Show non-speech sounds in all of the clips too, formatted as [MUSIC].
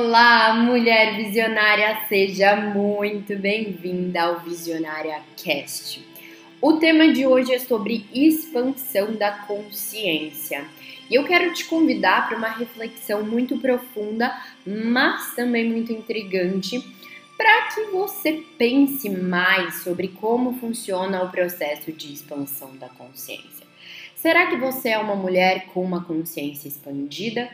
Olá, mulher visionária, seja muito bem-vinda ao Visionária Cast. O tema de hoje é sobre expansão da consciência. E eu quero te convidar para uma reflexão muito profunda, mas também muito intrigante, para que você pense mais sobre como funciona o processo de expansão da consciência. Será que você é uma mulher com uma consciência expandida?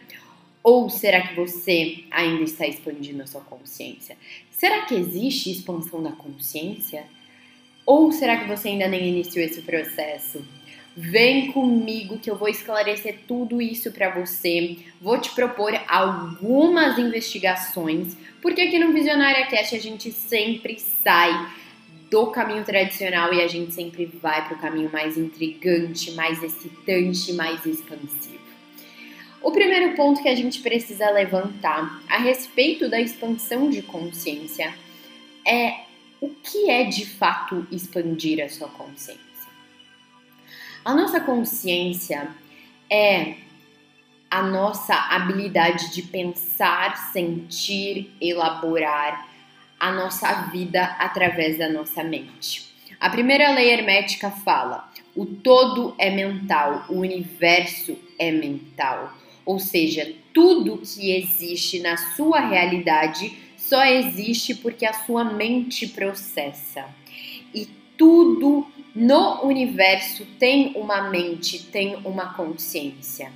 Ou será que você ainda está expandindo a sua consciência? Será que existe expansão da consciência? Ou será que você ainda nem iniciou esse processo? Vem comigo que eu vou esclarecer tudo isso para você. Vou te propor algumas investigações, porque aqui no Visionária Cast a gente sempre sai do caminho tradicional e a gente sempre vai para o caminho mais intrigante, mais excitante, mais expansivo. O primeiro ponto que a gente precisa levantar a respeito da expansão de consciência é o que é de fato expandir a sua consciência. A nossa consciência é a nossa habilidade de pensar, sentir, elaborar a nossa vida através da nossa mente. A primeira lei hermética fala: o todo é mental, o universo é mental. Ou seja, tudo que existe na sua realidade só existe porque a sua mente processa. E tudo no universo tem uma mente, tem uma consciência.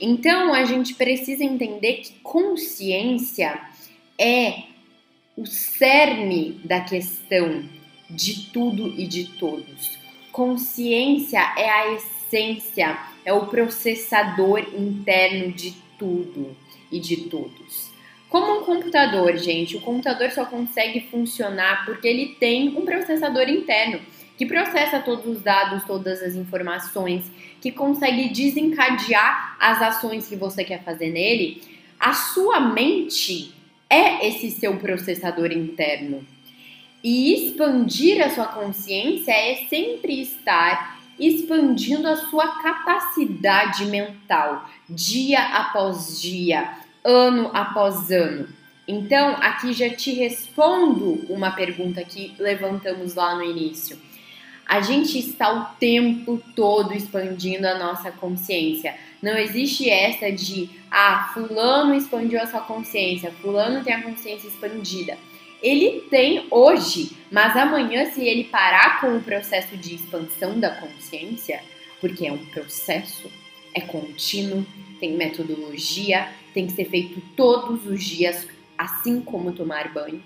Então a gente precisa entender que consciência é o cerne da questão de tudo e de todos. Consciência é a essência, é o processador interno de tudo e de todos. Como um computador, gente, o computador só consegue funcionar porque ele tem um processador interno que processa todos os dados, todas as informações, que consegue desencadear as ações que você quer fazer nele. A sua mente é esse seu processador interno. E expandir a sua consciência é sempre estar expandindo a sua capacidade mental dia após dia, ano após ano. Então, aqui já te respondo uma pergunta que levantamos lá no início. A gente está o tempo todo expandindo a nossa consciência. Não existe essa de, ah, fulano expandiu a sua consciência, fulano tem a consciência expandida. Ele tem hoje, mas amanhã, se ele parar com o processo de expansão da consciência, porque é um processo, é contínuo, tem metodologia, tem que ser feito todos os dias, assim como tomar banho.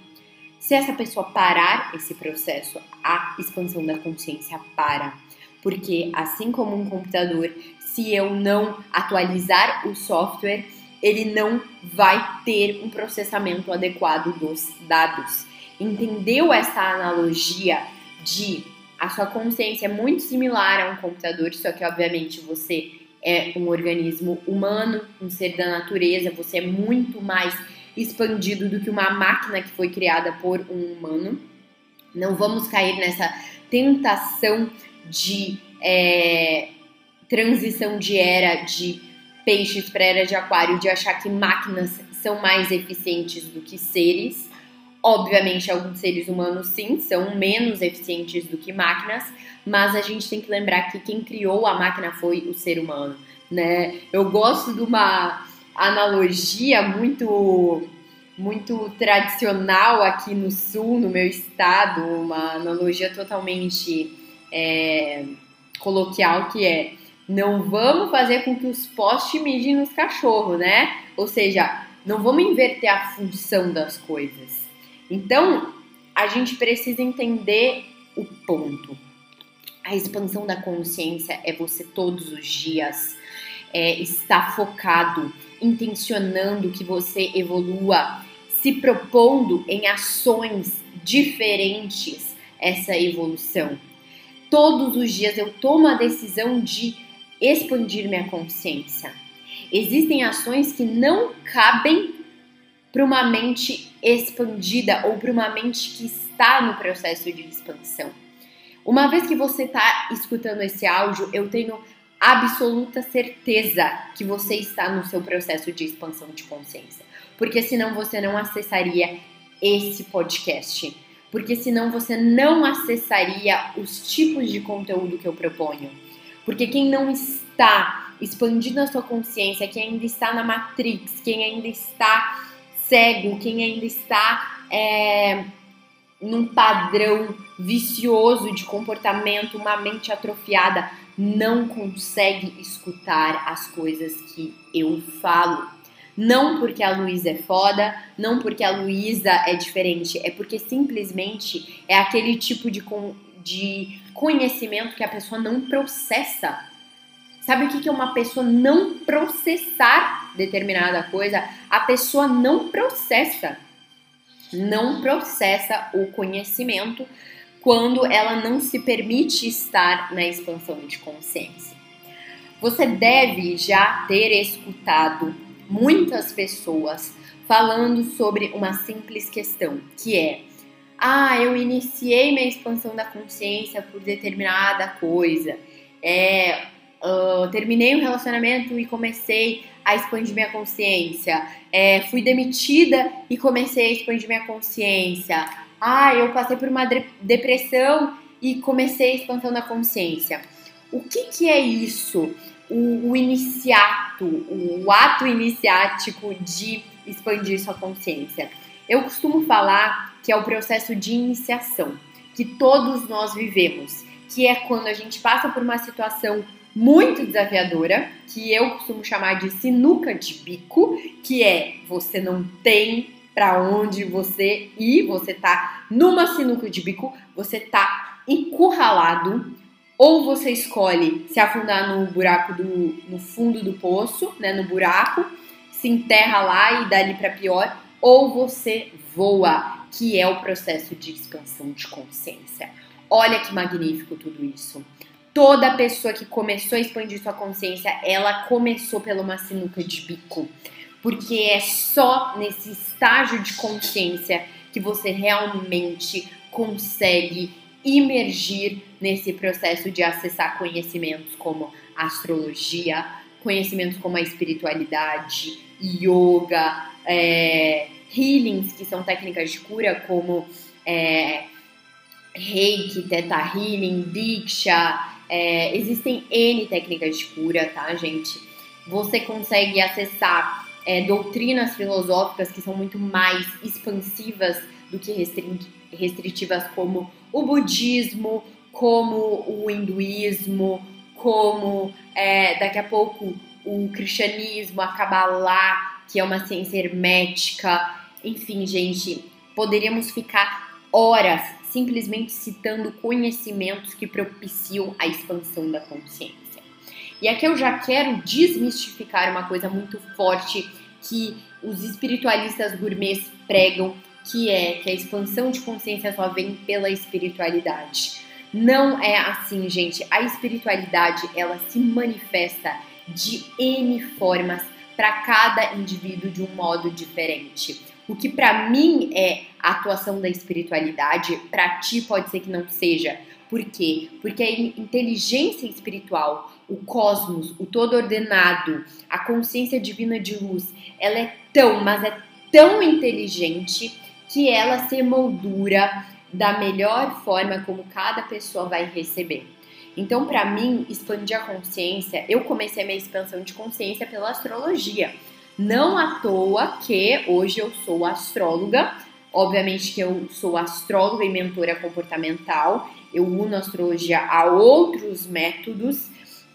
Se essa pessoa parar esse processo, a expansão da consciência para. Porque assim como um computador, se eu não atualizar o software, ele não vai ter um processamento adequado dos dados. Entendeu essa analogia de a sua consciência é muito similar a um computador, só que obviamente você é um organismo humano, um ser da natureza, você é muito mais expandido do que uma máquina que foi criada por um humano. Não vamos cair nessa tentação de é, transição de era de peixes para era de aquário de achar que máquinas são mais eficientes do que seres. Obviamente, alguns seres humanos sim são menos eficientes do que máquinas, mas a gente tem que lembrar que quem criou a máquina foi o ser humano, né? Eu gosto de uma analogia muito muito tradicional aqui no sul, no meu estado, uma analogia totalmente é, coloquial que é não vamos fazer com que os postes mijem nos cachorros, né? Ou seja, não vamos inverter a função das coisas. Então, a gente precisa entender o ponto. A expansão da consciência é você todos os dias é, estar focado, intencionando que você evolua, se propondo em ações diferentes essa evolução. Todos os dias eu tomo a decisão de expandir minha consciência. Existem ações que não cabem para uma mente expandida ou para uma mente que está no processo de expansão. Uma vez que você está escutando esse áudio, eu tenho absoluta certeza que você está no seu processo de expansão de consciência. porque senão você não acessaria esse podcast. Porque senão você não acessaria os tipos de conteúdo que eu proponho. Porque quem não está expandindo a sua consciência, quem ainda está na Matrix, quem ainda está cego, quem ainda está é, num padrão vicioso de comportamento, uma mente atrofiada, não consegue escutar as coisas que eu falo. Não porque a Luísa é foda, não porque a Luísa é diferente, é porque simplesmente é aquele tipo de, de conhecimento que a pessoa não processa. Sabe o que é uma pessoa não processar determinada coisa? A pessoa não processa. Não processa o conhecimento quando ela não se permite estar na expansão de consciência. Você deve já ter escutado muitas pessoas falando sobre uma simples questão, que é: ah, eu iniciei minha expansão da consciência por determinada coisa, é, uh, terminei um relacionamento e comecei a expandir minha consciência, é, fui demitida e comecei a expandir minha consciência, ah, eu passei por uma depressão e comecei a expansão da consciência. O que, que é isso? o, o iniciato, o ato iniciático de expandir sua consciência. Eu costumo falar que é o processo de iniciação que todos nós vivemos, que é quando a gente passa por uma situação muito desafiadora, que eu costumo chamar de sinuca de bico, que é você não tem para onde você ir, você tá numa sinuca de bico, você tá encurralado, ou você escolhe se afundar no buraco do no fundo do poço, né, no buraco, se enterra lá e dali para pior, ou você voa, que é o processo de expansão de consciência. Olha que magnífico tudo isso. Toda pessoa que começou a expandir sua consciência, ela começou pela uma sinuca de bico. Porque é só nesse estágio de consciência que você realmente consegue imergir nesse processo de acessar conhecimentos como astrologia, conhecimentos como a espiritualidade, yoga, é, healings, que são técnicas de cura como é, reiki, teta healing, diksha, é, existem N técnicas de cura, tá, gente? Você consegue acessar é, doutrinas filosóficas que são muito mais expansivas do que restritivas, como o budismo, como o hinduísmo, como é, daqui a pouco o cristianismo, a Kabbalah, que é uma ciência hermética. Enfim, gente, poderíamos ficar horas simplesmente citando conhecimentos que propiciam a expansão da consciência. E aqui eu já quero desmistificar uma coisa muito forte que os espiritualistas gourmets pregam, que é que a expansão de consciência só vem pela espiritualidade. Não é assim, gente. A espiritualidade, ela se manifesta de N formas para cada indivíduo de um modo diferente. O que para mim é a atuação da espiritualidade, para ti pode ser que não seja. Por quê? Porque a inteligência espiritual, o cosmos, o todo ordenado, a consciência divina de luz, ela é tão, mas é tão inteligente que ela se moldura da melhor forma como cada pessoa vai receber. Então, para mim, expandir a consciência, eu comecei a minha expansão de consciência pela astrologia. Não à toa que hoje eu sou astróloga. Obviamente que eu sou astróloga e mentora comportamental. Eu uno a astrologia a outros métodos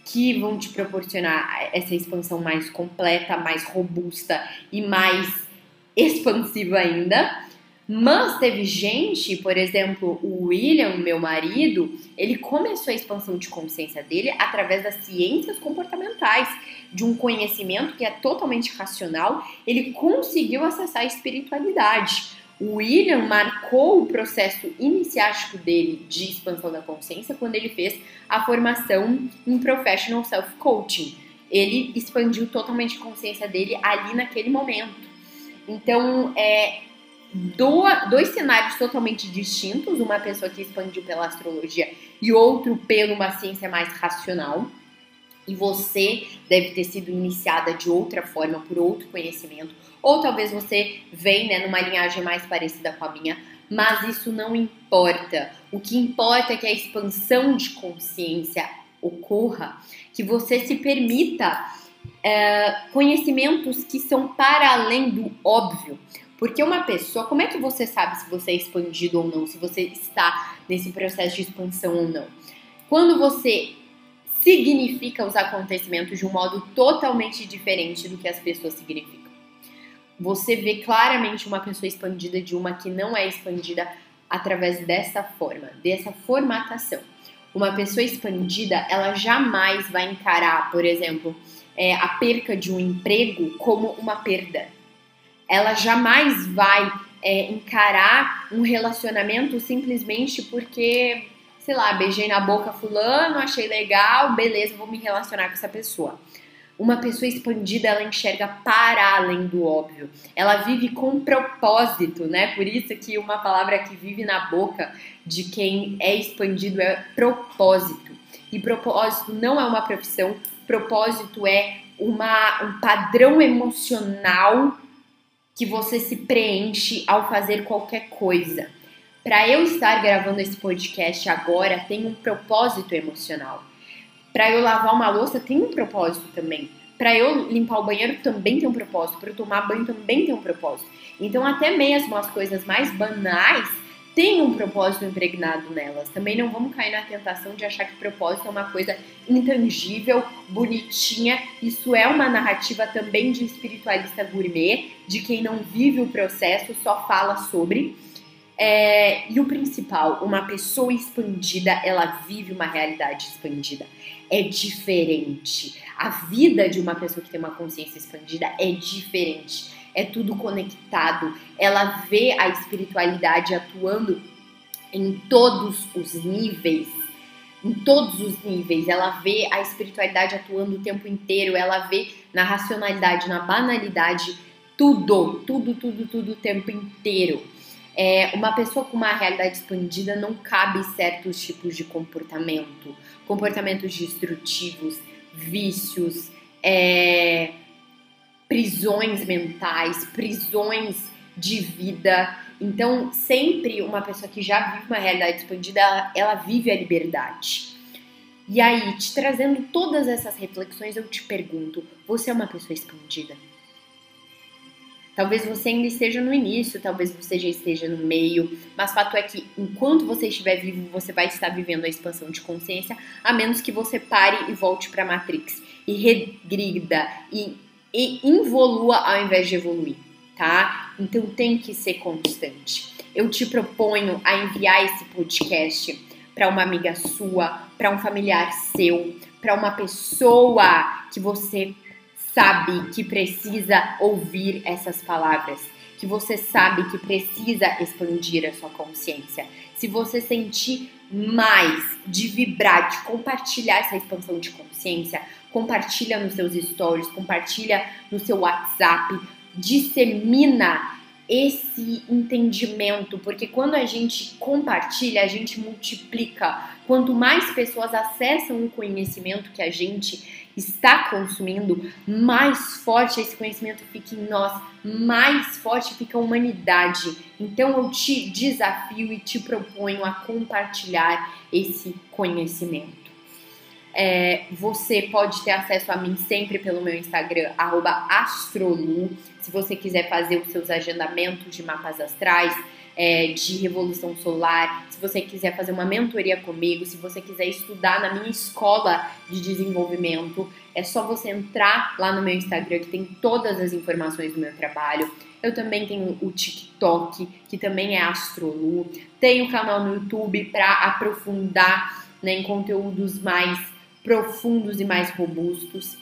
que vão te proporcionar essa expansão mais completa, mais robusta e mais expansiva ainda. Mas teve gente, por exemplo, o William, meu marido, ele começou a expansão de consciência dele através das ciências comportamentais, de um conhecimento que é totalmente racional, ele conseguiu acessar a espiritualidade. O William marcou o processo iniciático dele de expansão da consciência quando ele fez a formação em Professional Self Coaching. Ele expandiu totalmente a consciência dele ali naquele momento. Então, é, dois cenários totalmente distintos, uma pessoa que expandiu pela astrologia e outro pela uma ciência mais racional. e você deve ter sido iniciada de outra forma, por outro conhecimento, ou talvez você vem né, numa linhagem mais parecida com a minha, mas isso não importa. O que importa é que a expansão de consciência ocorra, que você se permita é, conhecimentos que são para além do óbvio. Porque uma pessoa, como é que você sabe se você é expandido ou não, se você está nesse processo de expansão ou não? Quando você significa os acontecimentos de um modo totalmente diferente do que as pessoas significam. Você vê claramente uma pessoa expandida de uma que não é expandida através dessa forma, dessa formatação. Uma pessoa expandida, ela jamais vai encarar, por exemplo, é, a perca de um emprego como uma perda. Ela jamais vai é, encarar um relacionamento simplesmente porque sei lá, beijei na boca fulano, achei legal, beleza, vou me relacionar com essa pessoa. Uma pessoa expandida, ela enxerga para além do óbvio. Ela vive com propósito, né? Por isso que uma palavra que vive na boca de quem é expandido é propósito. E propósito não é uma profissão, propósito é uma, um padrão emocional que você se preenche ao fazer qualquer coisa para eu estar gravando esse podcast agora tem um propósito emocional. Para eu lavar uma louça tem um propósito também. Para eu limpar o banheiro também tem um propósito. Para eu tomar banho também tem um propósito. Então até mesmo as coisas mais banais têm um propósito impregnado nelas. Também não vamos cair na tentação de achar que propósito é uma coisa intangível, bonitinha. Isso é uma narrativa também de espiritualista gourmet, de quem não vive o processo, só fala sobre. É, e o principal, uma pessoa expandida, ela vive uma realidade expandida. É diferente. A vida de uma pessoa que tem uma consciência expandida é diferente. É tudo conectado. Ela vê a espiritualidade atuando em todos os níveis. Em todos os níveis. Ela vê a espiritualidade atuando o tempo inteiro. Ela vê na racionalidade, na banalidade, tudo, tudo, tudo, tudo o tempo inteiro é, uma pessoa com uma realidade expandida não cabe certos tipos de comportamento, comportamentos destrutivos, vícios, é, prisões mentais, prisões de vida. Então, sempre uma pessoa que já vive uma realidade expandida, ela, ela vive a liberdade. E aí, te trazendo todas essas reflexões, eu te pergunto: você é uma pessoa expandida? Talvez você ainda esteja no início, talvez você já esteja no meio, mas fato é que enquanto você estiver vivo, você vai estar vivendo a expansão de consciência, a menos que você pare e volte para a Matrix e regrida e, e involua ao invés de evoluir, tá? Então tem que ser constante. Eu te proponho a enviar esse podcast para uma amiga sua, para um familiar seu, para uma pessoa que você sabe que precisa ouvir essas palavras, que você sabe que precisa expandir a sua consciência. Se você sentir mais de vibrar, de compartilhar essa expansão de consciência, compartilha nos seus stories, compartilha no seu WhatsApp, dissemina esse entendimento, porque quando a gente compartilha, a gente multiplica. Quanto mais pessoas acessam o conhecimento que a gente está consumindo, mais forte esse conhecimento fica em nós, mais forte fica a humanidade. Então eu te desafio e te proponho a compartilhar esse conhecimento. É, você pode ter acesso a mim sempre pelo meu Instagram, astrolu. Se você quiser fazer os seus agendamentos de mapas astrais, é, de revolução solar, se você quiser fazer uma mentoria comigo, se você quiser estudar na minha escola de desenvolvimento, é só você entrar lá no meu Instagram que tem todas as informações do meu trabalho. Eu também tenho o TikTok, que também é Astrolu. Tenho o canal no YouTube para aprofundar né, em conteúdos mais profundos e mais robustos.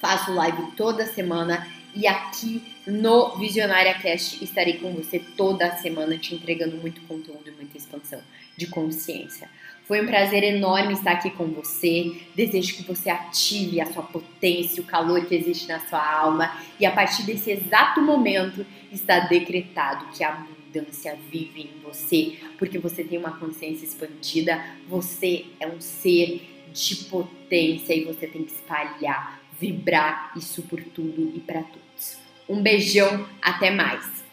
Faço live toda semana e aqui no Visionária Cast estarei com você toda semana te entregando muito conteúdo e muita expansão de consciência. Foi um prazer enorme estar aqui com você. Desejo que você ative a sua potência, o calor que existe na sua alma e a partir desse exato momento está decretado que a abundância vive em você, porque você tem uma consciência expandida, você é um ser de potência e você tem que espalhar, vibrar isso por tudo e para todos. Um beijão, até mais.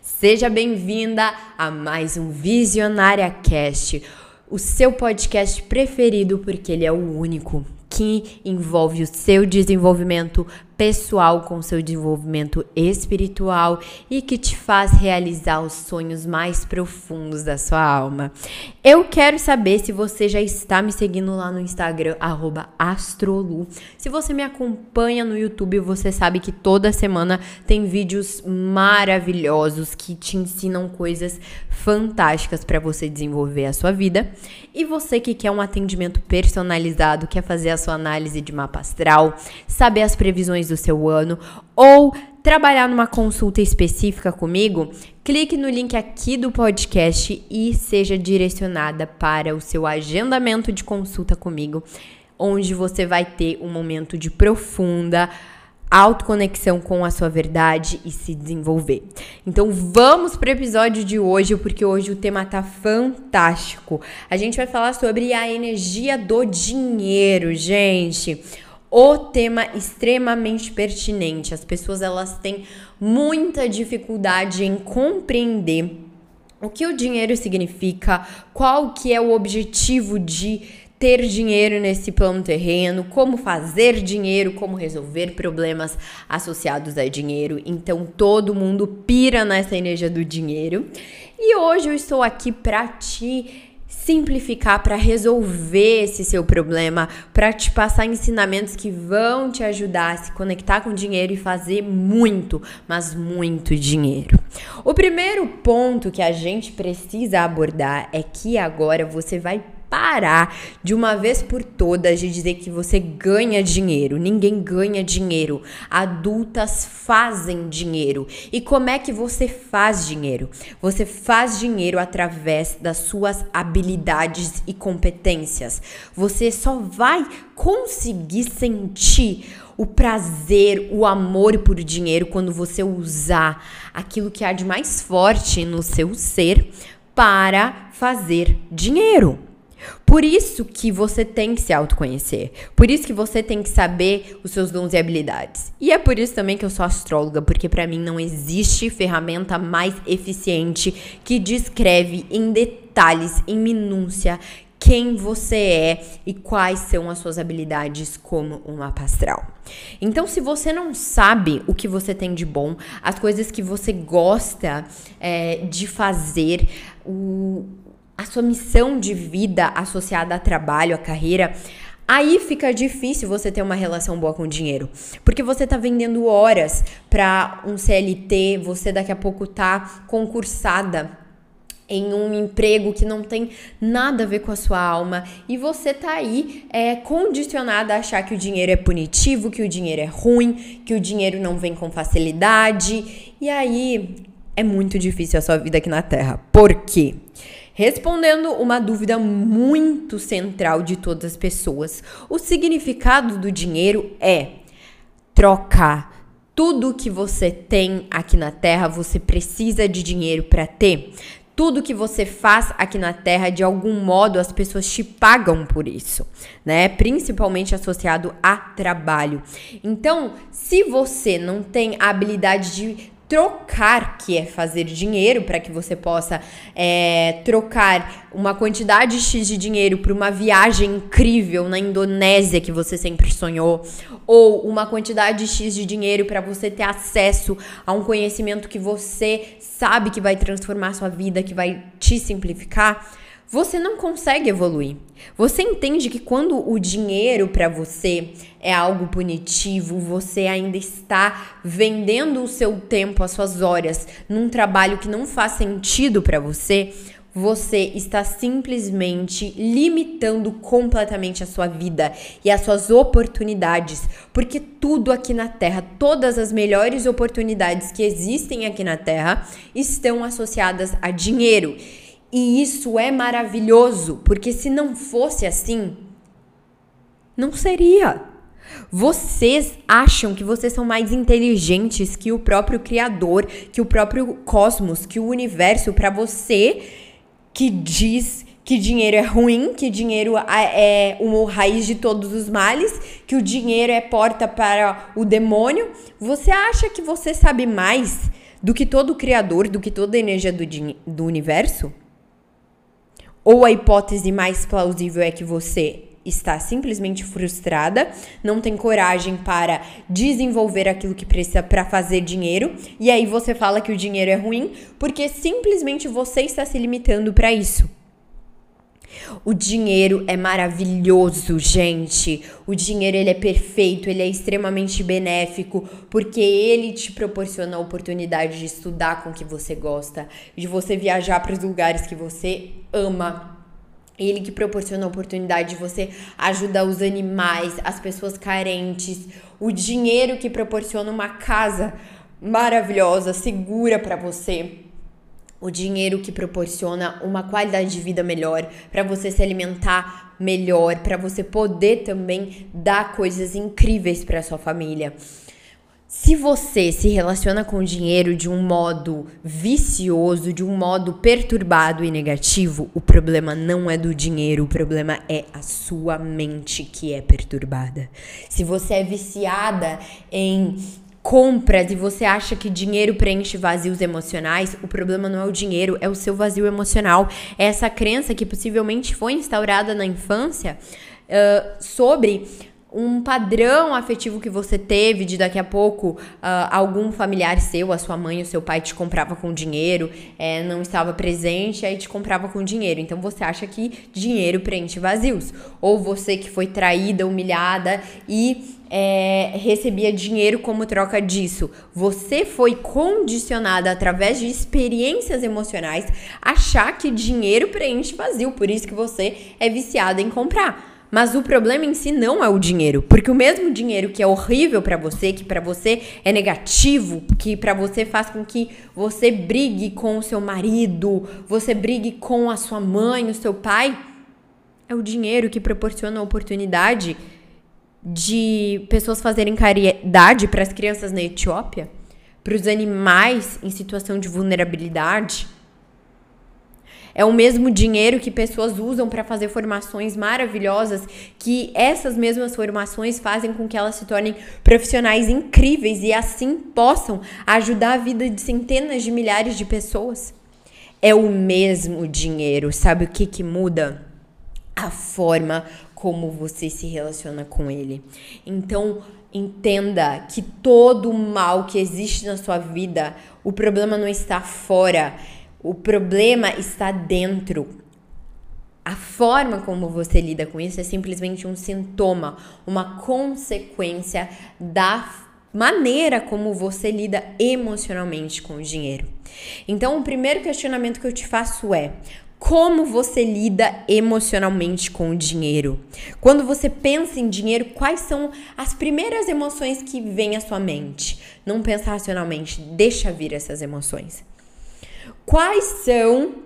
Seja bem-vinda a mais um Visionária Cast, o seu podcast preferido porque ele é o único que envolve o seu desenvolvimento pessoal com seu desenvolvimento espiritual e que te faz realizar os sonhos mais profundos da sua alma. Eu quero saber se você já está me seguindo lá no Instagram @astrolu. Se você me acompanha no YouTube, você sabe que toda semana tem vídeos maravilhosos que te ensinam coisas fantásticas para você desenvolver a sua vida. E você que quer um atendimento personalizado, quer fazer a sua análise de mapa astral, saber as previsões do seu ano ou trabalhar numa consulta específica comigo, clique no link aqui do podcast e seja direcionada para o seu agendamento de consulta comigo, onde você vai ter um momento de profunda autoconexão com a sua verdade e se desenvolver. Então vamos para o episódio de hoje, porque hoje o tema tá fantástico. A gente vai falar sobre a energia do dinheiro, gente o tema extremamente pertinente. As pessoas elas têm muita dificuldade em compreender o que o dinheiro significa, qual que é o objetivo de ter dinheiro nesse plano terreno, como fazer dinheiro, como resolver problemas associados a dinheiro. Então todo mundo pira nessa energia do dinheiro. E hoje eu estou aqui para te simplificar para resolver esse seu problema, para te passar ensinamentos que vão te ajudar a se conectar com dinheiro e fazer muito, mas muito dinheiro. O primeiro ponto que a gente precisa abordar é que agora você vai parar de uma vez por todas de dizer que você ganha dinheiro. Ninguém ganha dinheiro. Adultas fazem dinheiro. E como é que você faz dinheiro? Você faz dinheiro através das suas habilidades e competências. Você só vai conseguir sentir o prazer, o amor por dinheiro quando você usar aquilo que há de mais forte no seu ser para fazer dinheiro. Por isso que você tem que se autoconhecer. Por isso que você tem que saber os seus dons e habilidades. E é por isso também que eu sou astróloga, porque para mim não existe ferramenta mais eficiente que descreve em detalhes, em minúcia, quem você é e quais são as suas habilidades como um mapa astral. Então, se você não sabe o que você tem de bom, as coisas que você gosta é, de fazer, o a sua missão de vida associada a trabalho, a carreira, aí fica difícil você ter uma relação boa com o dinheiro. Porque você tá vendendo horas para um CLT, você daqui a pouco tá concursada em um emprego que não tem nada a ver com a sua alma e você tá aí é, condicionada a achar que o dinheiro é punitivo, que o dinheiro é ruim, que o dinheiro não vem com facilidade e aí é muito difícil a sua vida aqui na Terra. Por quê? Respondendo uma dúvida muito central de todas as pessoas, o significado do dinheiro é trocar. Tudo que você tem aqui na Terra, você precisa de dinheiro para ter. Tudo que você faz aqui na Terra, de algum modo, as pessoas te pagam por isso, né? Principalmente associado a trabalho. Então, se você não tem a habilidade de trocar, que é fazer dinheiro, para que você possa é, trocar uma quantidade X de dinheiro por uma viagem incrível na Indonésia que você sempre sonhou, ou uma quantidade X de dinheiro para você ter acesso a um conhecimento que você sabe que vai transformar sua vida, que vai te simplificar você não consegue evoluir. Você entende que quando o dinheiro para você é algo punitivo, você ainda está vendendo o seu tempo, as suas horas, num trabalho que não faz sentido para você, você está simplesmente limitando completamente a sua vida e as suas oportunidades, porque tudo aqui na Terra, todas as melhores oportunidades que existem aqui na Terra estão associadas a dinheiro. E isso é maravilhoso, porque se não fosse assim, não seria. Vocês acham que vocês são mais inteligentes que o próprio Criador, que o próprio cosmos, que o universo, para você que diz que dinheiro é ruim, que dinheiro é uma raiz de todos os males, que o dinheiro é porta para o demônio. Você acha que você sabe mais do que todo o Criador, do que toda a energia do, do universo? Ou a hipótese mais plausível é que você está simplesmente frustrada, não tem coragem para desenvolver aquilo que precisa para fazer dinheiro, e aí você fala que o dinheiro é ruim porque simplesmente você está se limitando para isso. O dinheiro é maravilhoso, gente. O dinheiro ele é perfeito, ele é extremamente benéfico, porque ele te proporciona a oportunidade de estudar com o que você gosta, de você viajar para os lugares que você ama. Ele que proporciona a oportunidade de você ajudar os animais, as pessoas carentes, o dinheiro que proporciona uma casa maravilhosa, segura para você o dinheiro que proporciona uma qualidade de vida melhor, para você se alimentar melhor, para você poder também dar coisas incríveis para sua família. Se você se relaciona com o dinheiro de um modo vicioso, de um modo perturbado e negativo, o problema não é do dinheiro, o problema é a sua mente que é perturbada. Se você é viciada em compras e você acha que dinheiro preenche vazios emocionais, o problema não é o dinheiro, é o seu vazio emocional. É essa crença que possivelmente foi instaurada na infância uh, sobre um padrão afetivo que você teve de daqui a pouco uh, algum familiar seu, a sua mãe, o seu pai te comprava com dinheiro, é, não estava presente, aí te comprava com dinheiro. Então você acha que dinheiro preenche vazios. Ou você que foi traída, humilhada e é, recebia dinheiro como troca disso. Você foi condicionada através de experiências emocionais achar que dinheiro preenche vazio, por isso que você é viciada em comprar. Mas o problema em si não é o dinheiro, porque o mesmo dinheiro que é horrível para você, que para você é negativo, que para você faz com que você brigue com o seu marido, você brigue com a sua mãe, o seu pai, é o dinheiro que proporciona a oportunidade de pessoas fazerem caridade para as crianças na Etiópia, para os animais em situação de vulnerabilidade é o mesmo dinheiro que pessoas usam para fazer formações maravilhosas, que essas mesmas formações fazem com que elas se tornem profissionais incríveis e assim possam ajudar a vida de centenas de milhares de pessoas. É o mesmo dinheiro, sabe o que que muda? A forma como você se relaciona com ele. Então, entenda que todo o mal que existe na sua vida, o problema não está fora, o problema está dentro. A forma como você lida com isso é simplesmente um sintoma, uma consequência da maneira como você lida emocionalmente com o dinheiro. Então, o primeiro questionamento que eu te faço é: como você lida emocionalmente com o dinheiro? Quando você pensa em dinheiro, quais são as primeiras emoções que vêm à sua mente? Não pensa racionalmente, deixa vir essas emoções. Quais são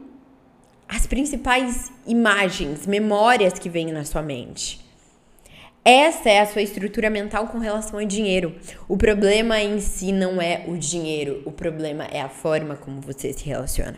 as principais imagens, memórias que vêm na sua mente? Essa é a sua estrutura mental com relação ao dinheiro. O problema em si não é o dinheiro, o problema é a forma como você se relaciona.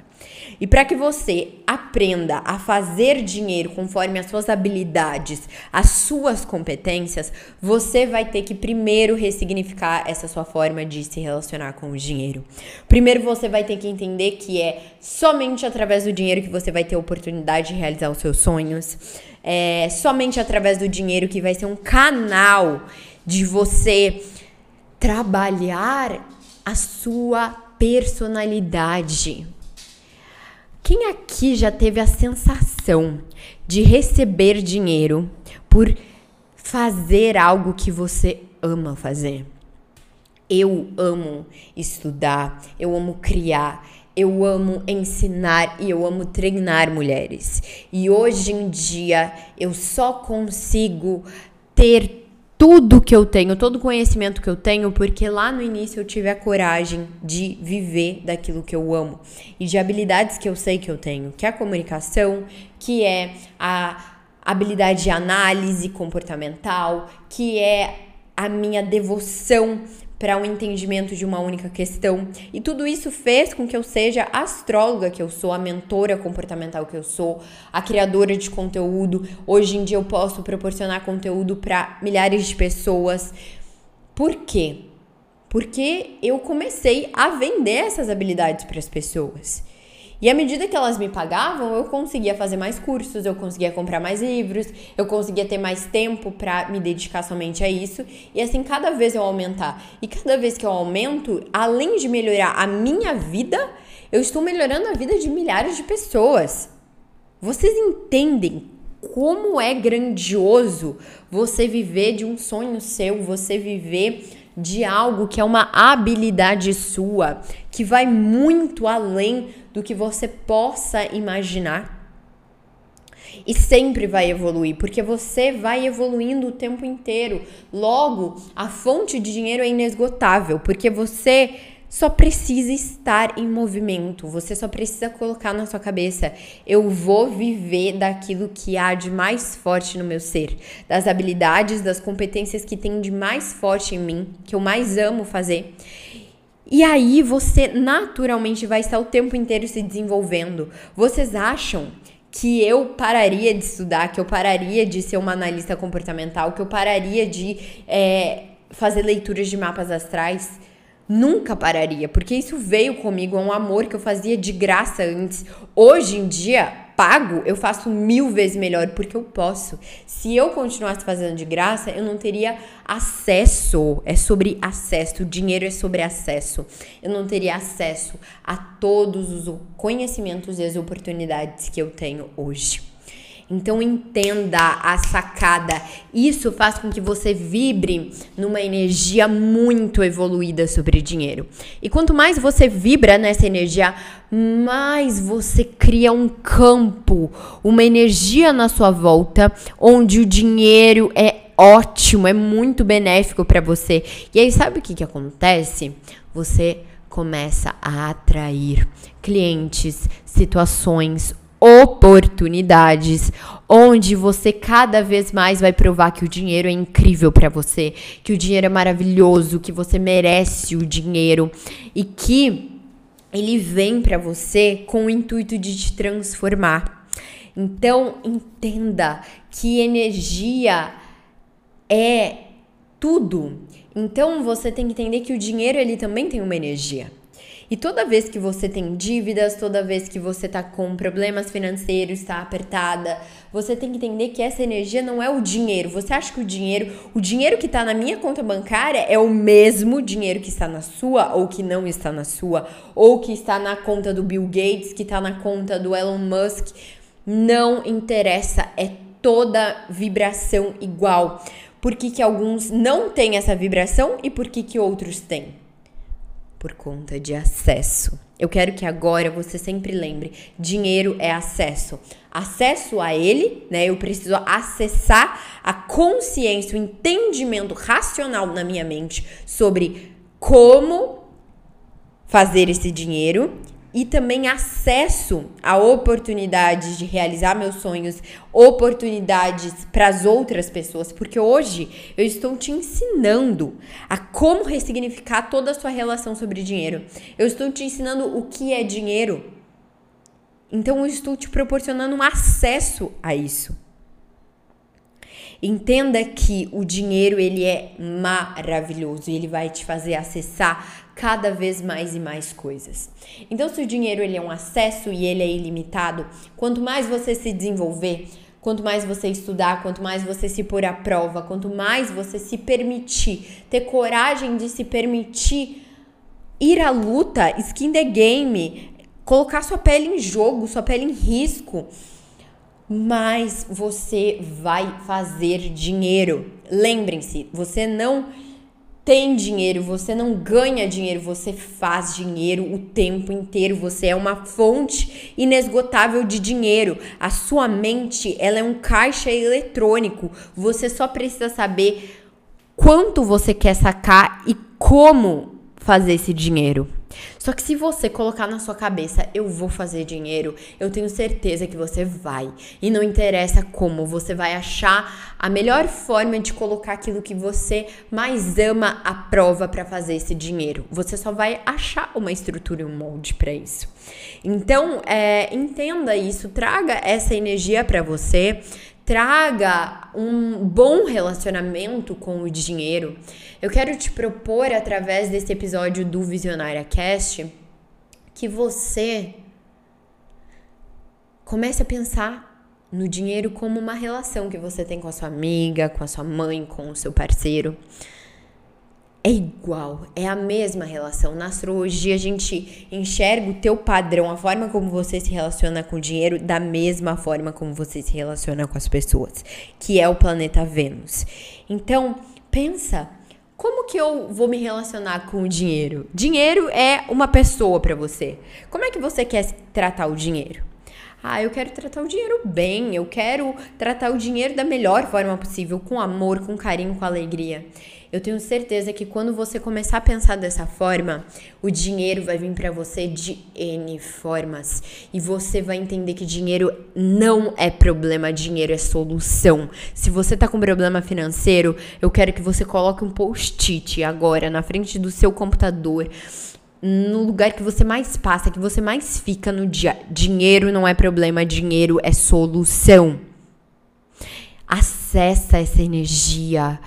E para que você aprenda a fazer dinheiro conforme as suas habilidades, as suas competências, você vai ter que primeiro ressignificar essa sua forma de se relacionar com o dinheiro. Primeiro você vai ter que entender que é somente através do dinheiro que você vai ter oportunidade de realizar os seus sonhos é, somente através do dinheiro, que vai ser um canal de você trabalhar a sua personalidade. Quem aqui já teve a sensação de receber dinheiro por fazer algo que você ama fazer? Eu amo estudar, eu amo criar, eu amo ensinar e eu amo treinar mulheres. E hoje em dia eu só consigo ter tudo que eu tenho, todo o conhecimento que eu tenho, porque lá no início eu tive a coragem de viver daquilo que eu amo e de habilidades que eu sei que eu tenho, que é a comunicação, que é a habilidade de análise comportamental, que é a minha devoção para um entendimento de uma única questão. E tudo isso fez com que eu seja a astróloga que eu sou, a mentora comportamental que eu sou, a criadora de conteúdo. Hoje em dia eu posso proporcionar conteúdo para milhares de pessoas. Por quê? Porque eu comecei a vender essas habilidades para as pessoas. E à medida que elas me pagavam, eu conseguia fazer mais cursos, eu conseguia comprar mais livros, eu conseguia ter mais tempo para me dedicar somente a isso. E assim, cada vez eu aumentar. E cada vez que eu aumento, além de melhorar a minha vida, eu estou melhorando a vida de milhares de pessoas. Vocês entendem como é grandioso você viver de um sonho seu, você viver de algo que é uma habilidade sua, que vai muito além do que você possa imaginar. E sempre vai evoluir, porque você vai evoluindo o tempo inteiro. Logo, a fonte de dinheiro é inesgotável, porque você só precisa estar em movimento. Você só precisa colocar na sua cabeça: eu vou viver daquilo que há de mais forte no meu ser, das habilidades, das competências que tem de mais forte em mim, que eu mais amo fazer. E aí você naturalmente vai estar o tempo inteiro se desenvolvendo. Vocês acham que eu pararia de estudar, que eu pararia de ser uma analista comportamental, que eu pararia de é, fazer leituras de mapas astrais? Nunca pararia, porque isso veio comigo, é um amor que eu fazia de graça antes. Hoje em dia, pago, eu faço mil vezes melhor porque eu posso. Se eu continuasse fazendo de graça, eu não teria acesso. É sobre acesso. O dinheiro é sobre acesso. Eu não teria acesso a todos os conhecimentos e as oportunidades que eu tenho hoje. Então entenda a sacada. Isso faz com que você vibre numa energia muito evoluída sobre dinheiro. E quanto mais você vibra nessa energia, mais você cria um campo, uma energia na sua volta onde o dinheiro é ótimo, é muito benéfico para você. E aí sabe o que que acontece? Você começa a atrair clientes, situações, oportunidades, onde você cada vez mais vai provar que o dinheiro é incrível para você, que o dinheiro é maravilhoso, que você merece o dinheiro e que ele vem para você com o intuito de te transformar. Então, entenda que energia é tudo. Então, você tem que entender que o dinheiro ele também tem uma energia. E toda vez que você tem dívidas, toda vez que você tá com problemas financeiros, está apertada, você tem que entender que essa energia não é o dinheiro. Você acha que o dinheiro, o dinheiro que tá na minha conta bancária é o mesmo dinheiro que está na sua ou que não está na sua, ou que está na conta do Bill Gates, que está na conta do Elon Musk. Não interessa, é toda vibração igual. Por que, que alguns não têm essa vibração e por que, que outros têm? Por conta de acesso. Eu quero que agora você sempre lembre: dinheiro é acesso. Acesso a ele, né? Eu preciso acessar a consciência, o entendimento racional na minha mente sobre como fazer esse dinheiro e também acesso a oportunidades de realizar meus sonhos, oportunidades para as outras pessoas, porque hoje eu estou te ensinando a como ressignificar toda a sua relação sobre dinheiro. Eu estou te ensinando o que é dinheiro. Então eu estou te proporcionando um acesso a isso. Entenda que o dinheiro ele é maravilhoso ele vai te fazer acessar cada vez mais e mais coisas. Então, se o dinheiro ele é um acesso e ele é ilimitado, quanto mais você se desenvolver, quanto mais você estudar, quanto mais você se pôr à prova, quanto mais você se permitir, ter coragem de se permitir ir à luta, skin the game, colocar sua pele em jogo, sua pele em risco, mais você vai fazer dinheiro. Lembrem-se, você não tem dinheiro, você não ganha dinheiro, você faz dinheiro o tempo inteiro. Você é uma fonte inesgotável de dinheiro. A sua mente, ela é um caixa eletrônico. Você só precisa saber quanto você quer sacar e como fazer esse dinheiro. Só que se você colocar na sua cabeça, eu vou fazer dinheiro, eu tenho certeza que você vai. E não interessa como, você vai achar a melhor forma de colocar aquilo que você mais ama à prova para fazer esse dinheiro. Você só vai achar uma estrutura e um molde para isso. Então, é, entenda isso, traga essa energia para você traga um bom relacionamento com o dinheiro, eu quero te propor através desse episódio do Visionária Cast que você comece a pensar no dinheiro como uma relação que você tem com a sua amiga, com a sua mãe, com o seu parceiro é igual, é a mesma relação. Na astrologia, a gente enxerga o teu padrão, a forma como você se relaciona com o dinheiro, da mesma forma como você se relaciona com as pessoas, que é o planeta Vênus. Então, pensa, como que eu vou me relacionar com o dinheiro? Dinheiro é uma pessoa para você. Como é que você quer tratar o dinheiro? Ah, eu quero tratar o dinheiro bem, eu quero tratar o dinheiro da melhor forma possível, com amor, com carinho, com alegria. Eu tenho certeza que quando você começar a pensar dessa forma, o dinheiro vai vir para você de N formas e você vai entender que dinheiro não é problema, dinheiro é solução. Se você tá com problema financeiro, eu quero que você coloque um post-it agora na frente do seu computador no lugar que você mais passa, que você mais fica no dia. Dinheiro não é problema, dinheiro é solução. Acessa essa energia.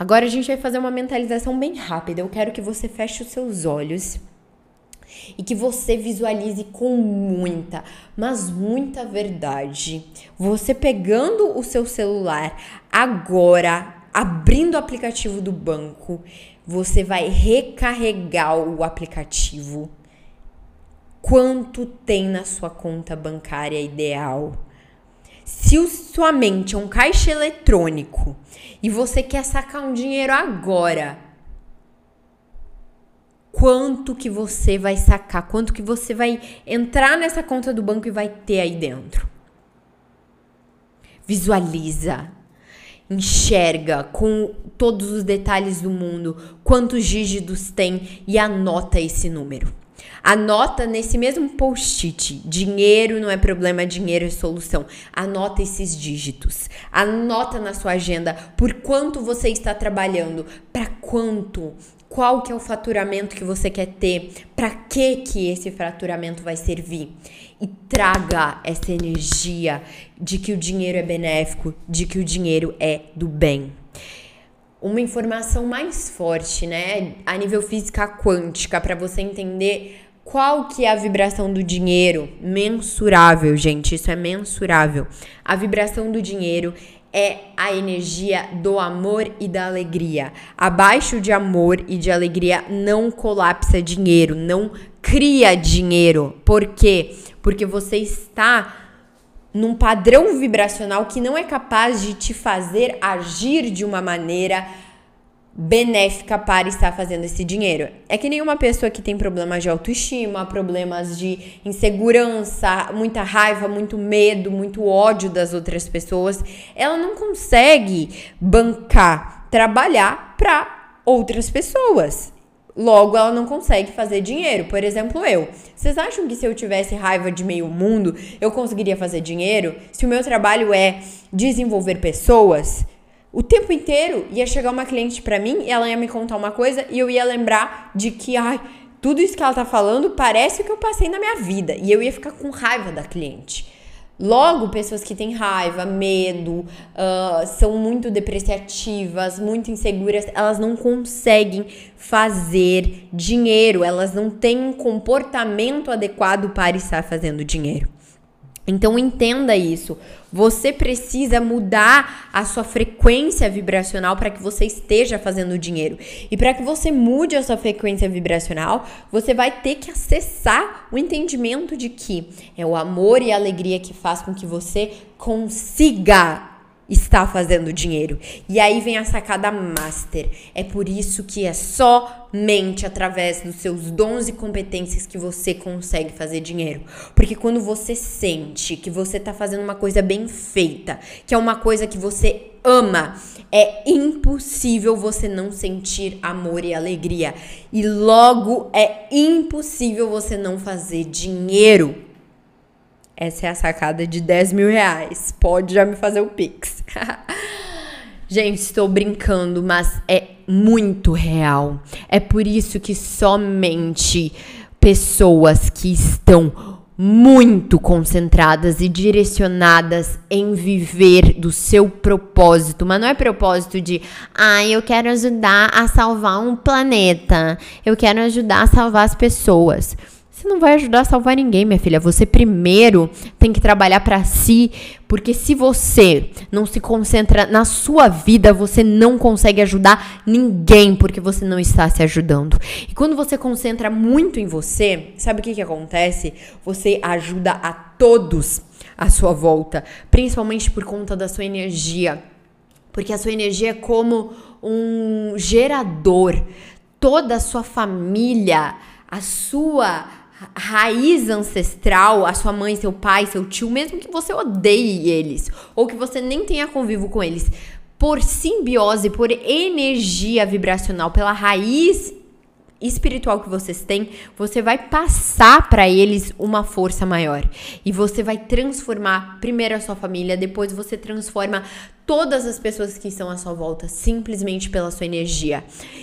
Agora a gente vai fazer uma mentalização bem rápida. Eu quero que você feche os seus olhos e que você visualize com muita, mas muita verdade. Você pegando o seu celular agora, abrindo o aplicativo do banco, você vai recarregar o aplicativo. Quanto tem na sua conta bancária ideal? Se sua mente é um caixa eletrônico e você quer sacar um dinheiro agora, quanto que você vai sacar? Quanto que você vai entrar nessa conta do banco e vai ter aí dentro? Visualiza, enxerga com todos os detalhes do mundo quantos dígitos tem e anota esse número. Anota nesse mesmo post-it: dinheiro não é problema, dinheiro é solução. Anota esses dígitos. Anota na sua agenda por quanto você está trabalhando, para quanto, qual que é o faturamento que você quer ter, para que que esse faturamento vai servir e traga essa energia de que o dinheiro é benéfico, de que o dinheiro é do bem uma informação mais forte, né, a nível física quântica, para você entender qual que é a vibração do dinheiro? Mensurável, gente, isso é mensurável. A vibração do dinheiro é a energia do amor e da alegria. Abaixo de amor e de alegria não colapsa dinheiro, não cria dinheiro. Por quê? Porque você está num padrão vibracional que não é capaz de te fazer agir de uma maneira benéfica para estar fazendo esse dinheiro. É que nenhuma pessoa que tem problemas de autoestima, problemas de insegurança, muita raiva, muito medo, muito ódio das outras pessoas, ela não consegue bancar, trabalhar para outras pessoas. Logo, ela não consegue fazer dinheiro. Por exemplo, eu. Vocês acham que se eu tivesse raiva de meio mundo, eu conseguiria fazer dinheiro? Se o meu trabalho é desenvolver pessoas, o tempo inteiro ia chegar uma cliente para mim e ela ia me contar uma coisa e eu ia lembrar de que, ai, tudo isso que ela tá falando parece o que eu passei na minha vida. E eu ia ficar com raiva da cliente. Logo, pessoas que têm raiva, medo, uh, são muito depreciativas, muito inseguras, elas não conseguem fazer dinheiro, elas não têm um comportamento adequado para estar fazendo dinheiro. Então entenda isso. Você precisa mudar a sua frequência vibracional para que você esteja fazendo dinheiro. E para que você mude a sua frequência vibracional, você vai ter que acessar o entendimento de que é o amor e a alegria que faz com que você consiga está fazendo dinheiro. E aí vem a sacada master. É por isso que é somente através dos seus dons e competências que você consegue fazer dinheiro. Porque quando você sente que você está fazendo uma coisa bem feita, que é uma coisa que você ama, é impossível você não sentir amor e alegria. E logo é impossível você não fazer dinheiro. Essa é a sacada de 10 mil reais. Pode já me fazer o Pix. [LAUGHS] Gente, estou brincando, mas é muito real. É por isso que somente pessoas que estão muito concentradas e direcionadas em viver do seu propósito, mas não é propósito de, ah, eu quero ajudar a salvar um planeta, eu quero ajudar a salvar as pessoas. Você não vai ajudar a salvar ninguém, minha filha. Você primeiro tem que trabalhar para si, porque se você não se concentra na sua vida, você não consegue ajudar ninguém, porque você não está se ajudando. E quando você concentra muito em você, sabe o que que acontece? Você ajuda a todos à sua volta, principalmente por conta da sua energia. Porque a sua energia é como um gerador. Toda a sua família, a sua raiz ancestral, a sua mãe, seu pai, seu tio, mesmo que você odeie eles ou que você nem tenha convívio com eles, por simbiose, por energia vibracional, pela raiz espiritual que vocês têm, você vai passar para eles uma força maior. E você vai transformar primeiro a sua família, depois você transforma todas as pessoas que estão à sua volta simplesmente pela sua energia.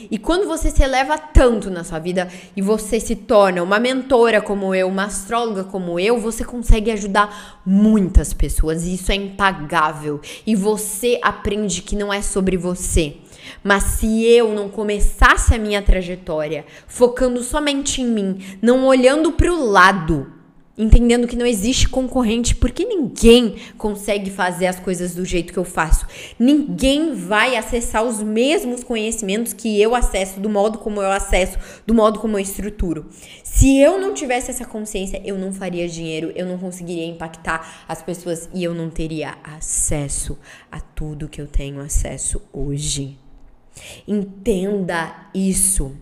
E quando você se eleva tanto na sua vida e você se torna uma mentora como eu, uma astróloga como eu, você consegue ajudar muitas pessoas e isso é impagável. E você aprende que não é sobre você. Mas se eu não começasse a minha trajetória focando somente em mim, não olhando para o lado, entendendo que não existe concorrente, porque ninguém consegue fazer as coisas do jeito que eu faço. Ninguém vai acessar os mesmos conhecimentos que eu acesso, do modo como eu acesso, do modo como eu estruturo. Se eu não tivesse essa consciência, eu não faria dinheiro, eu não conseguiria impactar as pessoas e eu não teria acesso a tudo que eu tenho acesso hoje. Entenda isso.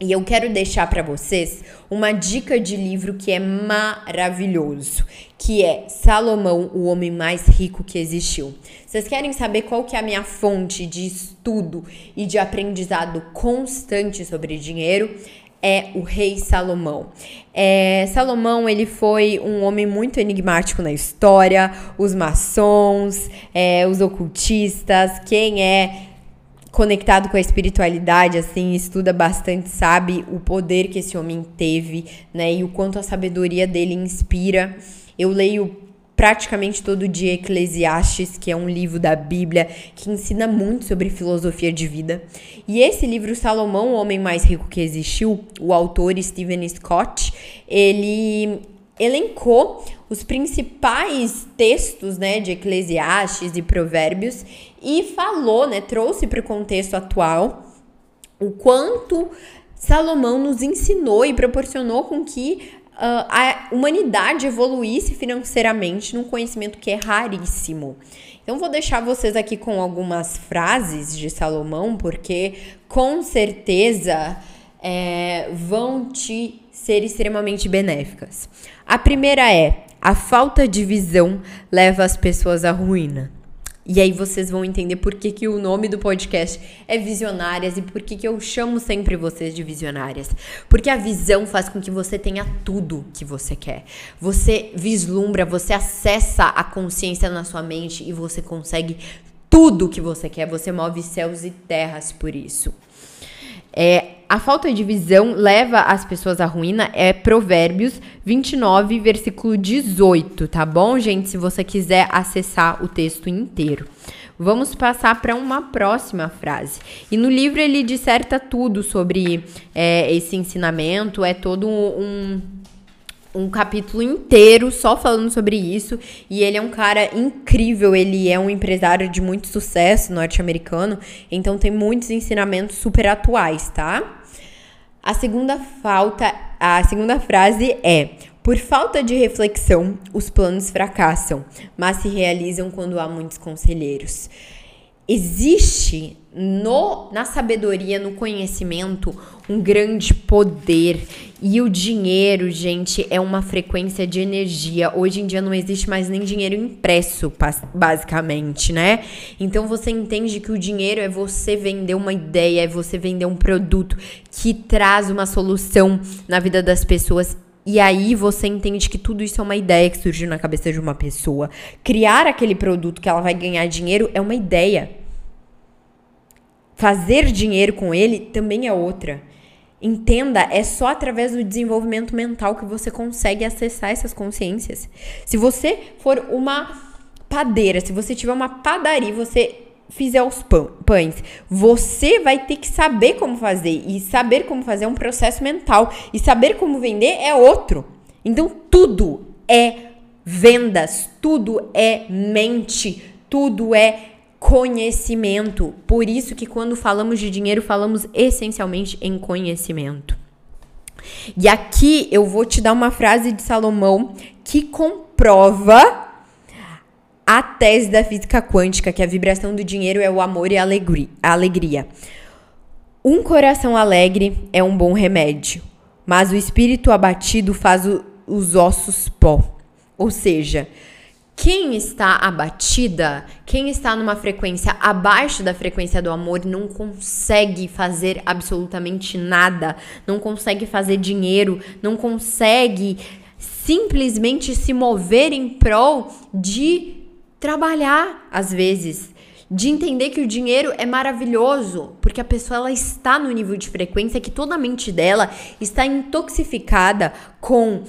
E eu quero deixar para vocês uma dica de livro que é maravilhoso, que é Salomão, o homem mais rico que existiu. Vocês querem saber qual que é a minha fonte de estudo e de aprendizado constante sobre dinheiro? É o rei Salomão. É, Salomão ele foi um homem muito enigmático na história. Os maçons, é, os ocultistas, quem é conectado com a espiritualidade, assim, estuda bastante, sabe o poder que esse homem teve, né? E o quanto a sabedoria dele inspira. Eu leio praticamente todo dia Eclesiastes, que é um livro da Bíblia que ensina muito sobre filosofia de vida. E esse livro Salomão, o homem mais rico que existiu, o autor Stephen Scott, ele elencou os principais textos, né, de Eclesiastes e Provérbios e falou, né, trouxe para o contexto atual o quanto Salomão nos ensinou e proporcionou com que uh, a humanidade evoluísse financeiramente num conhecimento que é raríssimo. Então vou deixar vocês aqui com algumas frases de Salomão, porque com certeza é, vão te ser extremamente benéficas. A primeira é: a falta de visão leva as pessoas à ruína. E aí vocês vão entender por que, que o nome do podcast é Visionárias e por que, que eu chamo sempre vocês de visionárias. Porque a visão faz com que você tenha tudo que você quer. Você vislumbra, você acessa a consciência na sua mente e você consegue tudo que você quer. Você move céus e terras por isso. É, a falta de visão leva as pessoas à ruína, é Provérbios 29, versículo 18, tá bom, gente? Se você quiser acessar o texto inteiro. Vamos passar para uma próxima frase. E no livro ele disserta tudo sobre é, esse ensinamento, é todo um um capítulo inteiro só falando sobre isso. E ele é um cara incrível, ele é um empresário de muito sucesso norte-americano, então tem muitos ensinamentos super atuais, tá? A segunda falta, a segunda frase é: Por falta de reflexão, os planos fracassam, mas se realizam quando há muitos conselheiros. Existe no, na sabedoria, no conhecimento, um grande poder. E o dinheiro, gente, é uma frequência de energia. Hoje em dia não existe mais nem dinheiro impresso, basicamente, né? Então você entende que o dinheiro é você vender uma ideia, é você vender um produto que traz uma solução na vida das pessoas e aí você entende que tudo isso é uma ideia que surgiu na cabeça de uma pessoa. Criar aquele produto que ela vai ganhar dinheiro é uma ideia. Fazer dinheiro com ele também é outra. Entenda, é só através do desenvolvimento mental que você consegue acessar essas consciências. Se você for uma padeira, se você tiver uma padaria, você fizer os pães, você vai ter que saber como fazer. E saber como fazer é um processo mental. E saber como vender é outro. Então, tudo é vendas, tudo é mente, tudo é conhecimento. Por isso que quando falamos de dinheiro, falamos essencialmente em conhecimento. E aqui eu vou te dar uma frase de Salomão que comprova a tese da física quântica, que a vibração do dinheiro é o amor e a alegria. Um coração alegre é um bom remédio, mas o espírito abatido faz o, os ossos pó. Ou seja, quem está abatida, quem está numa frequência abaixo da frequência do amor, não consegue fazer absolutamente nada, não consegue fazer dinheiro, não consegue simplesmente se mover em prol de trabalhar às vezes, de entender que o dinheiro é maravilhoso, porque a pessoa ela está no nível de frequência que toda a mente dela está intoxificada com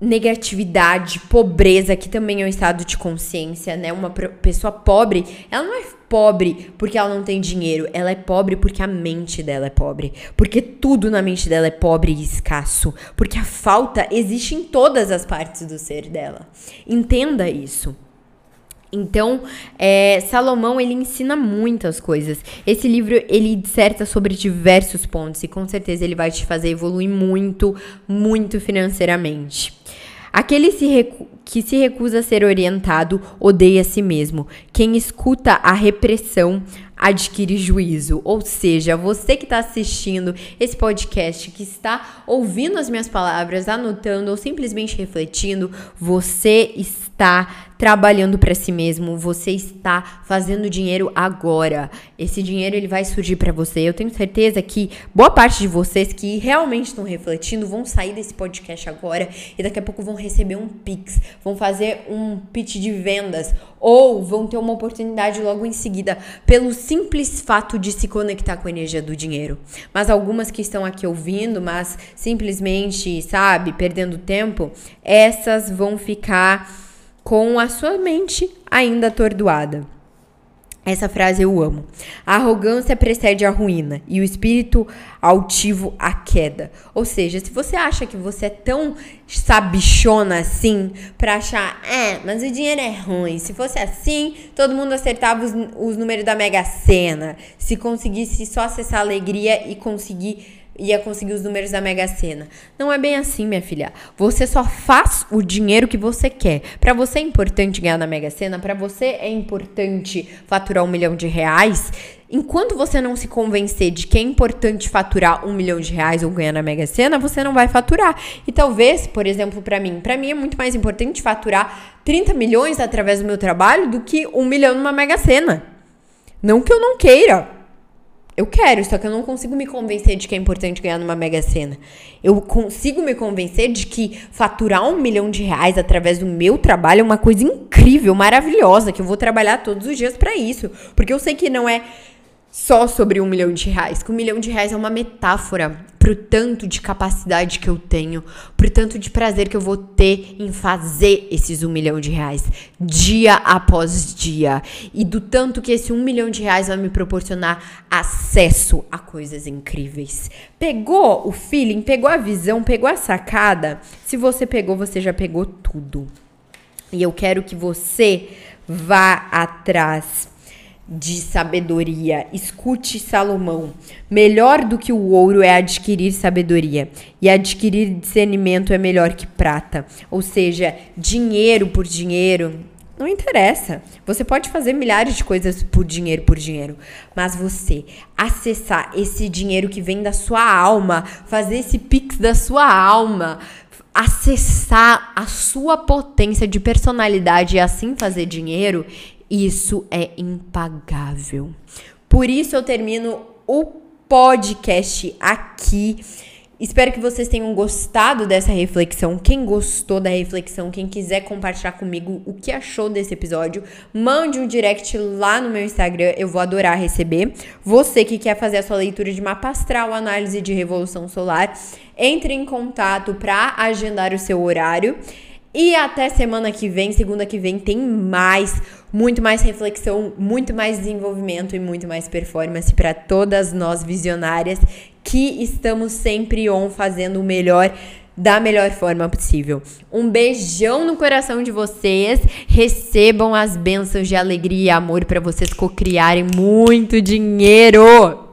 negatividade, pobreza, que também é um estado de consciência, né? Uma pessoa pobre, ela não é pobre porque ela não tem dinheiro, ela é pobre porque a mente dela é pobre, porque tudo na mente dela é pobre e escasso, porque a falta existe em todas as partes do ser dela. Entenda isso. Então, é, Salomão ele ensina muitas coisas. Esse livro ele disserta sobre diversos pontos e com certeza ele vai te fazer evoluir muito, muito financeiramente. Aquele se que se recusa a ser orientado odeia a si mesmo. Quem escuta a repressão adquire juízo. Ou seja, você que está assistindo esse podcast, que está ouvindo as minhas palavras, anotando ou simplesmente refletindo, você está trabalhando para si mesmo, você está fazendo dinheiro agora. Esse dinheiro ele vai surgir para você. Eu tenho certeza que boa parte de vocês que realmente estão refletindo vão sair desse podcast agora e daqui a pouco vão receber um pix, vão fazer um pitch de vendas ou vão ter uma oportunidade logo em seguida pelo simples fato de se conectar com a energia do dinheiro. Mas algumas que estão aqui ouvindo, mas simplesmente, sabe, perdendo tempo, essas vão ficar com a sua mente ainda atordoada. Essa frase eu amo. A arrogância precede a ruína e o espírito altivo a queda. Ou seja, se você acha que você é tão sabichona assim pra achar, é, mas o dinheiro é ruim. Se fosse assim, todo mundo acertava os, os números da Mega Sena. Se conseguisse só acessar a alegria e conseguir ia conseguir os números da Mega Sena. Não é bem assim, minha filha. Você só faz o dinheiro que você quer. Para você é importante ganhar na Mega Sena, para você é importante faturar um milhão de reais. Enquanto você não se convencer de que é importante faturar um milhão de reais ou ganhar na Mega Sena, você não vai faturar. E talvez, por exemplo, para mim, para mim é muito mais importante faturar 30 milhões através do meu trabalho do que um milhão numa Mega Sena. Não que eu não queira, eu quero, só que eu não consigo me convencer de que é importante ganhar numa mega sena. Eu consigo me convencer de que faturar um milhão de reais através do meu trabalho é uma coisa incrível, maravilhosa, que eu vou trabalhar todos os dias para isso. Porque eu sei que não é só sobre um milhão de reais. Que um milhão de reais é uma metáfora pro tanto de capacidade que eu tenho, pro tanto de prazer que eu vou ter em fazer esses um milhão de reais, dia após dia. E do tanto que esse um milhão de reais vai me proporcionar acesso a coisas incríveis. Pegou o feeling, pegou a visão, pegou a sacada? Se você pegou, você já pegou tudo. E eu quero que você vá atrás de sabedoria. Escute Salomão. Melhor do que o ouro é adquirir sabedoria, e adquirir discernimento é melhor que prata. Ou seja, dinheiro por dinheiro não interessa. Você pode fazer milhares de coisas por dinheiro por dinheiro, mas você acessar esse dinheiro que vem da sua alma, fazer esse pix da sua alma, acessar a sua potência de personalidade e assim fazer dinheiro, isso é impagável. Por isso eu termino o podcast aqui. Espero que vocês tenham gostado dessa reflexão. Quem gostou da reflexão, quem quiser compartilhar comigo o que achou desse episódio, mande um direct lá no meu Instagram, eu vou adorar receber. Você que quer fazer a sua leitura de mapa astral, análise de revolução solar, entre em contato para agendar o seu horário. E até semana que vem, segunda que vem, tem mais, muito mais reflexão, muito mais desenvolvimento e muito mais performance para todas nós visionárias que estamos sempre on fazendo o melhor da melhor forma possível. Um beijão no coração de vocês. Recebam as bênçãos de alegria e amor para vocês cocriarem muito dinheiro.